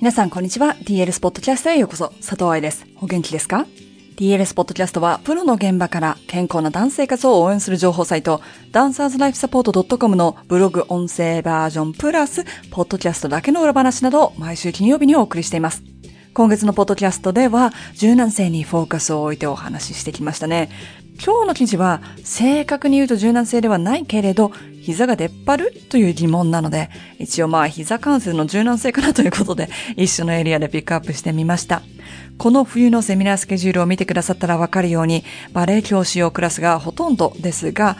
皆さん、こんにちは。DLS ポッドキャストへようこそ。佐藤愛です。お元気ですか ?DLS ポッドキャストは、プロの現場から健康なダンス生活を応援する情報サイト、ダンサーズライフサポート .com のブログ音声バージョンプラス、ポッドキャストだけの裏話などを毎週金曜日にお送りしています。今月のポッドキャストでは、柔軟性にフォーカスを置いてお話ししてきましたね。今日の記事は、正確に言うと柔軟性ではないけれど、膝が出っ張るという疑問なので、一応まあ膝関節の柔軟性かなということで、一緒のエリアでピックアップしてみました。この冬のセミナースケジュールを見てくださったらわかるように、バレエ教師用クラスがほとんどですが、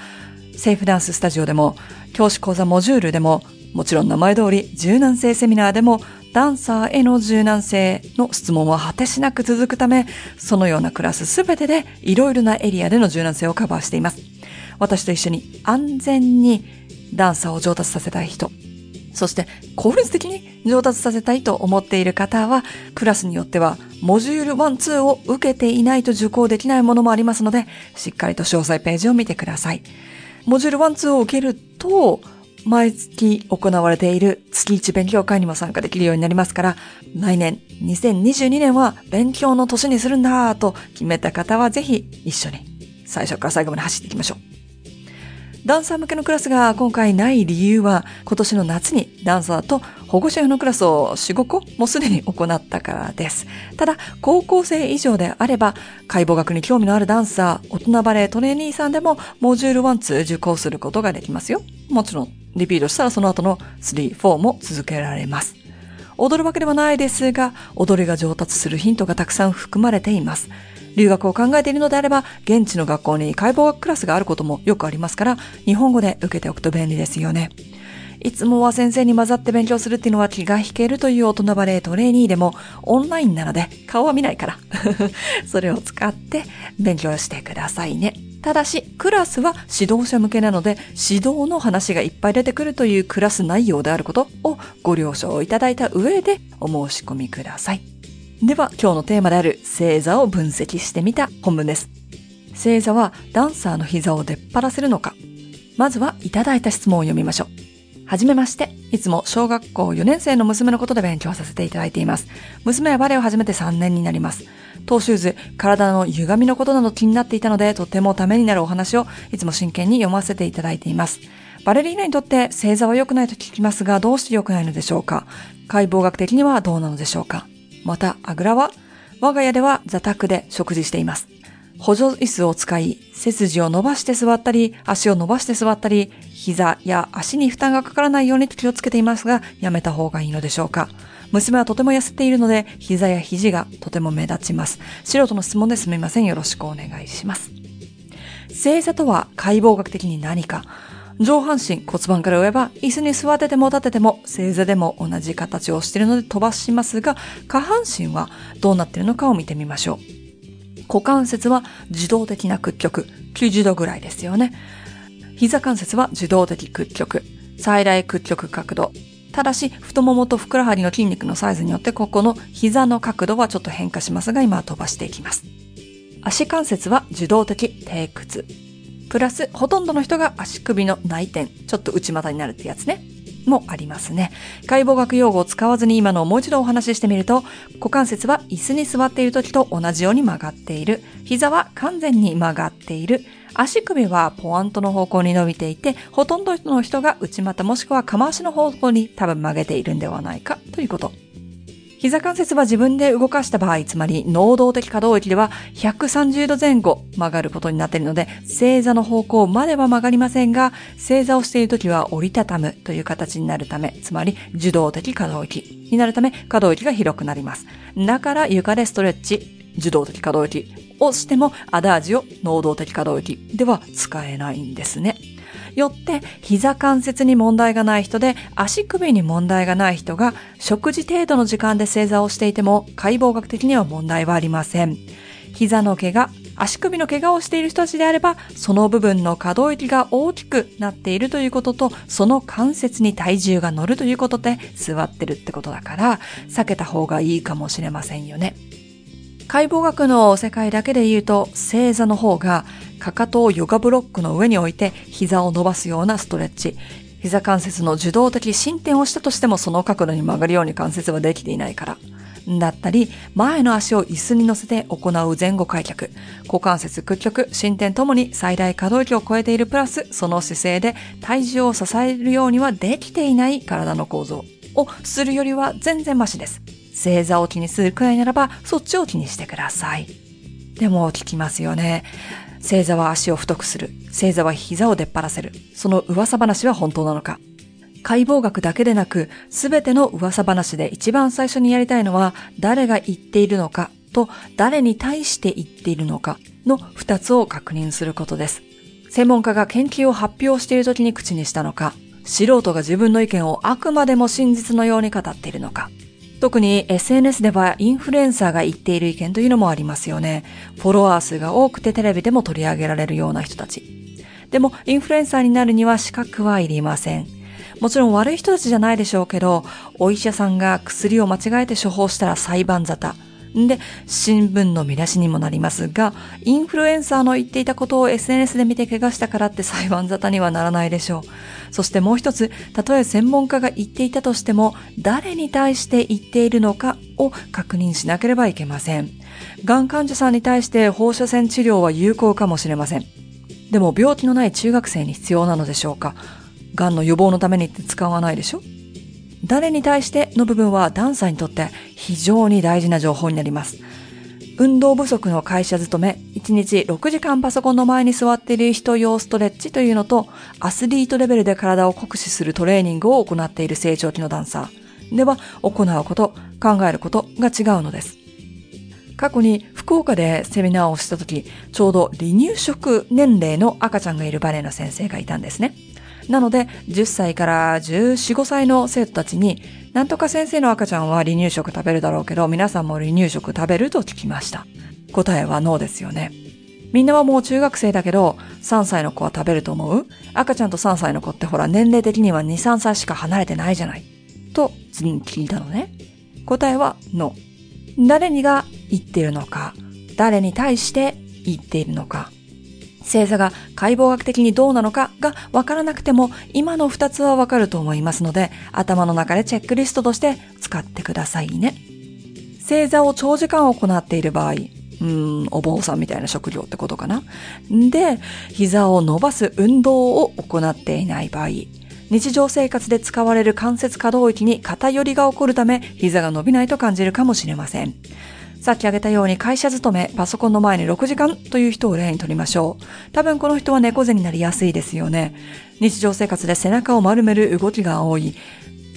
セーフダンススタジオでも、教師講座モジュールでも、もちろん名前通り柔軟性セミナーでも、ダンサーへの柔軟性の質問は果てしなく続くため、そのようなクラスすべてでいろいろなエリアでの柔軟性をカバーしています。私と一緒に安全にダンサーを上達させたい人、そして効率的に上達させたいと思っている方は、クラスによってはモジュール1、2を受けていないと受講できないものもありますので、しっかりと詳細ページを見てください。モジュール1、2を受けると、毎月行われている月1勉強会にも参加できるようになりますから、来年2022年は勉強の年にするんだと決めた方はぜひ一緒に最初から最後まで走っていきましょう。ダンサー向けのクラスが今回ない理由は、今年の夏にダンサーと保護者用のクラスを4、5個もすでに行ったからです。ただ、高校生以上であれば、解剖学に興味のあるダンサー、大人バレートレーニーさんでも、モジュール1、2受講することができますよ。もちろん、リピートしたらその後の3、4も続けられます。踊るわけではないですが、踊りが上達するヒントがたくさん含まれています。留学を考えているのであれば、現地の学校に解剖学クラスがあることもよくありますから、日本語で受けておくと便利ですよね。いつもは先生に混ざって勉強するっていうのは気が引けるという大人バレートレーニーでもオンラインなので顔は見ないから それを使って勉強してくださいね。ただし、クラスは指導者向けなので、指導の話がいっぱい出てくるというクラス内容であることをご了承いただいた上でお申し込みください。では、今日のテーマである星座を分析してみた本文です。星座はダンサーの膝を出っ張らせるのかまずはいただいた質問を読みましょう。はじめまして。いつも小学校4年生の娘のことで勉強させていただいています。娘はバレエを始めて3年になります。トーシューズ、体の歪みのことなど気になっていたので、とてもためになるお話をいつも真剣に読ませていただいています。バレリーナにとって星座は良くないと聞きますが、どうして良くないのでしょうか解剖学的にはどうなのでしょうかまた、あぐらは我が家では座卓で食事しています。補助椅子を使い、背筋を伸ばして座ったり、足を伸ばして座ったり、膝や足に負担がかからないようにと気をつけていますが、やめた方がいいのでしょうか娘はとても痩せているので、膝や肘がとても目立ちます。素人の質問ですみません。よろしくお願いします。星座とは解剖学的に何か上半身骨盤から上は椅子に座ってても立てても正座でも同じ形をしているので飛ばしますが下半身はどうなっているのかを見てみましょう。股関節は自動的な屈曲90度ぐらいですよね。膝関節は自動的屈曲最大屈曲角度ただし、太ももとふくらはぎの筋肉のサイズによってここの膝の角度はちょっと変化しますが、今は飛ばしていきます。足関節は受動的低屈。プラス、ほとんどの人が足首の内転、ちょっと内股になるってやつね。もありますね。解剖学用語を使わずに今のをもう一度お話ししてみると、股関節は椅子に座っている時と同じように曲がっている。膝は完全に曲がっている。足首はポアントの方向に伸びていて、ほとんどの人が内股もしくは釜足の方向に多分曲げているんではないかということ。膝関節は自分で動かした場合、つまり能動的可動域では130度前後曲がることになっているので、正座の方向までは曲がりませんが、正座をしているときは折りたたむという形になるため、つまり受動的可動域になるため、可動域が広くなります。だから床でストレッチ、受動的可動域をしても、アダージを能動的可動域では使えないんですね。よって膝関節に問題がない人で足首に問題がない人が食事程度の時間で正座をしていても解剖学的には問題はありません。膝の怪我、足首の怪我をしている人たちであれば、その部分の可動域が大きくなっているということと、その関節に体重が乗るということで座ってるってことだから、避けた方がいいかもしれませんよね。解剖学の世界だけで言うと、正座の方がかかとをヨガブロックの上に置いて膝を伸ばすようなストレッチ。膝関節の受動的進展をしたとしてもその角度に曲がるように関節はできていないから。だったり、前の足を椅子に乗せて行う前後開脚、股関節屈曲、進展ともに最大可動域を超えているプラス、その姿勢で体重を支えるようにはできていない体の構造をするよりは全然マシです。正座を気にするくらいならば、そっちを気にしてください。でも聞きますよね。正座は足を太くする。正座は膝を出っ張らせる。その噂話は本当なのか解剖学だけでなく、すべての噂話で一番最初にやりたいのは、誰が言っているのかと、誰に対して言っているのかの二つを確認することです。専門家が研究を発表している時に口にしたのか、素人が自分の意見をあくまでも真実のように語っているのか。特に SNS ではインフルエンサーが言っている意見というのもありますよね。フォロワー数が多くてテレビでも取り上げられるような人たち。でも、インフルエンサーになるには資格はいりません。もちろん悪い人たちじゃないでしょうけど、お医者さんが薬を間違えて処方したら裁判沙汰。で、新聞の見出しにもなりますが、インフルエンサーの言っていたことを SNS で見て怪我したからって裁判沙汰にはならないでしょう。そしてもう一つ、たとえ専門家が言っていたとしても、誰に対して言っているのかを確認しなければいけません。がん患者さんに対して放射線治療は有効かもしれません。でも病気のない中学生に必要なのでしょうか癌の予防のためにって使わないでしょ誰に対しての部分はダンサーにとって非常に大事な情報になります。運動不足の会社勤め、1日6時間パソコンの前に座っている人用ストレッチというのと、アスリートレベルで体を酷使するトレーニングを行っている成長期のダンサーでは、行うこと、考えることが違うのです。過去に福岡でセミナーをした時、ちょうど離乳食年齢の赤ちゃんがいるバレエの先生がいたんですね。なので、10歳から14、5歳の生徒たちに、なんとか先生の赤ちゃんは離乳食食べるだろうけど、皆さんも離乳食食べると聞きました。答えはノーですよね。みんなはもう中学生だけど、3歳の子は食べると思う？赤ちゃんと3歳の子ってほら年齢的には2、3歳しか離れてないじゃない。と、次に聞いたのね。答えはノー。誰にが言っているのか、誰に対して言っているのか、星座が解剖学的にどうなのかがわからなくても今の二つはわかると思いますので頭の中でチェックリストとして使ってくださいね。星座を長時間行っている場合、うん、お坊さんみたいな職業ってことかな。で、膝を伸ばす運動を行っていない場合、日常生活で使われる関節可動域に偏りが起こるため、膝が伸びないと感じるかもしれません。さっき挙げたように会社勤め、パソコンの前に6時間という人を例にとりましょう。多分この人は猫背になりやすいですよね。日常生活で背中を丸める動きが多い。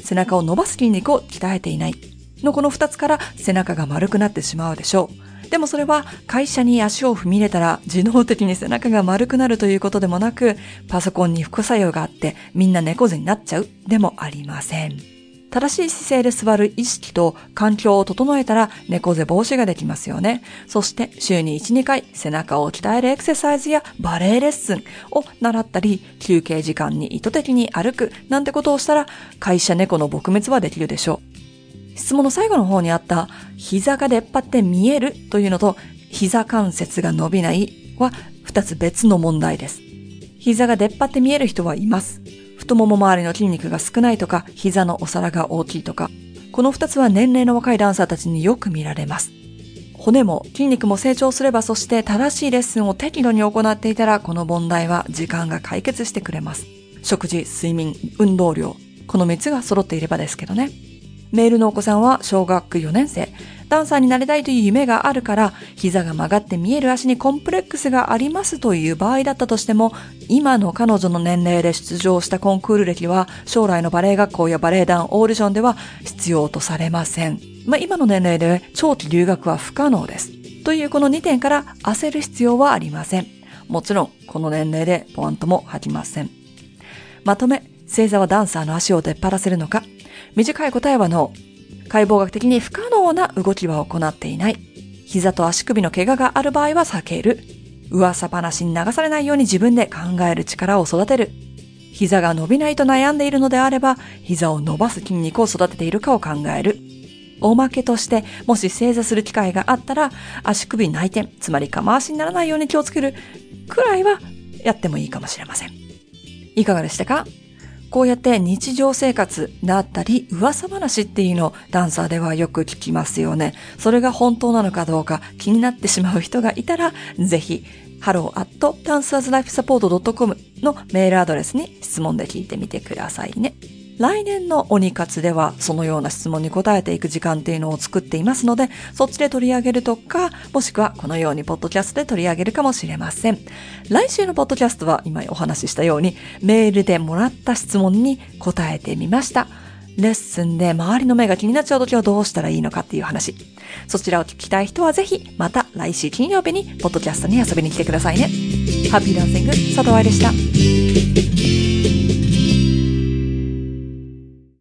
背中を伸ばす筋肉を鍛えていない。のこの2つから背中が丸くなってしまうでしょう。でもそれは会社に足を踏み入れたら自動的に背中が丸くなるということでもなく、パソコンに副作用があってみんな猫背になっちゃうでもありません。正しい姿勢で座る意識と環境を整えたら猫背防止ができますよね。そして週に1、2回背中を鍛えるエクササイズやバレエレッスンを習ったり、休憩時間に意図的に歩くなんてことをしたら会社猫の撲滅はできるでしょう。質問の最後の方にあった膝が出っ張って見えるというのと膝関節が伸びないは二つ別の問題です。膝が出っ張って見える人はいます。太もも周りの筋肉が少ないとか、膝のお皿が大きいとか、この二つは年齢の若いダンサーたちによく見られます。骨も筋肉も成長すれば、そして正しいレッスンを適度に行っていたら、この問題は時間が解決してくれます。食事、睡眠、運動量、この三つが揃っていればですけどね。メールのお子さんは小学4年生。ダンサーになりたいという夢があるから、膝が曲がって見える足にコンプレックスがありますという場合だったとしても、今の彼女の年齢で出場したコンクール歴は、将来のバレエ学校やバレエ団オーディションでは必要とされません。まあ、今の年齢で長期留学は不可能です。というこの2点から焦る必要はありません。もちろん、この年齢でポワンとも吐きません。まとめ、星座はダンサーの足を出っ張らせるのか？短い答えはノー。解剖学的に不可能な動きは行っていない。膝と足首の怪我がある場合は避ける。噂話に流されないように自分で考える力を育てる。膝が伸びないと悩んでいるのであれば、膝を伸ばす筋肉を育てているかを考える。おまけとして、もし正座する機会があったら、足首内転、つまりか回しにならないように気をつけるくらいはやってもいいかもしれません。いかがでしたか？こうやって日常生活だったり噂話っていうのをダンサーではよく聞きますよね。それが本当なのかどうか気になってしまう人がいたら、ぜひ、hello.dancerslifesupport.com のメールアドレスに質問で聞いてみてくださいね。来年の鬼活ではそのような質問に答えていく時間っていうのを作っていますので、そっちで取り上げるとか、もしくはこのようにポッドキャストで取り上げるかもしれません。来週のポッドキャストは今お話ししたようにメールでもらった質問に答えてみました。レッスンで周りの目が気になっちゃうときはどうしたらいいのかっていう話。そちらを聞きたい人はぜひまた来週金曜日にポッドキャストに遊びに来てくださいね。ハッピーダンシング佐藤愛でした。